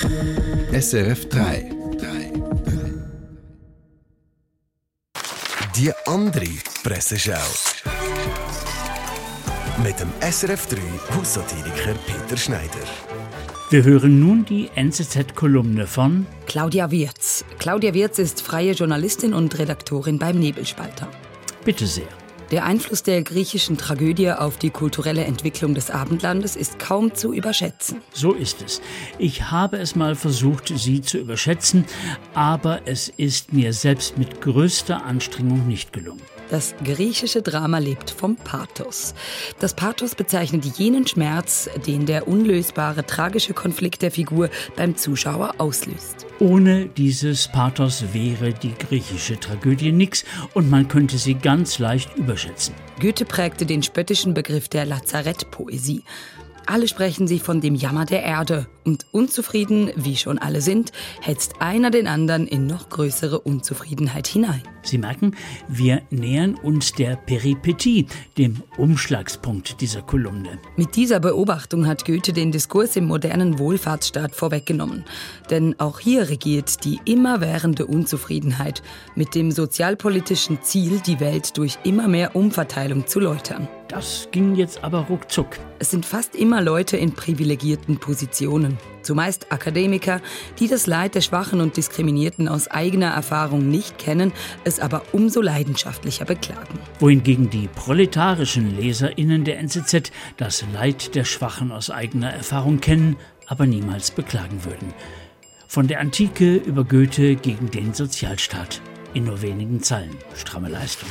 SRF 3. Die andere Presseschau. Mit dem SRF 3 Haussatiriker Peter Schneider. Wir hören nun die NZZ-Kolumne von Claudia Wirz. Claudia Wirz ist freie Journalistin und Redaktorin beim Nebelspalter. Bitte sehr. Der Einfluss der griechischen Tragödie auf die kulturelle Entwicklung des Abendlandes ist kaum zu überschätzen. So ist es. Ich habe es mal versucht, sie zu überschätzen, aber es ist mir selbst mit größter Anstrengung nicht gelungen. Das griechische Drama lebt vom Pathos. Das Pathos bezeichnet jenen Schmerz, den der unlösbare tragische Konflikt der Figur beim Zuschauer auslöst. Ohne dieses Pathos wäre die griechische Tragödie nix und man könnte sie ganz leicht überschätzen. Goethe prägte den spöttischen Begriff der Lazarettpoesie. Alle sprechen sie von dem Jammer der Erde. Und unzufrieden, wie schon alle sind, hetzt einer den anderen in noch größere Unzufriedenheit hinein. Sie merken, wir nähern uns der Peripetie, dem Umschlagspunkt dieser Kolumne. Mit dieser Beobachtung hat Goethe den Diskurs im modernen Wohlfahrtsstaat vorweggenommen. Denn auch hier regiert die immerwährende Unzufriedenheit mit dem sozialpolitischen Ziel, die Welt durch immer mehr Umverteilung zu läutern. Das ging jetzt aber ruckzuck. Es sind fast immer Leute in privilegierten Positionen. Zumeist Akademiker, die das Leid der Schwachen und Diskriminierten aus eigener Erfahrung nicht kennen, es aber umso leidenschaftlicher beklagen. Wohingegen die proletarischen LeserInnen der NZZ das Leid der Schwachen aus eigener Erfahrung kennen, aber niemals beklagen würden. Von der Antike über Goethe gegen den Sozialstaat. In nur wenigen Zeilen. Stramme Leistung.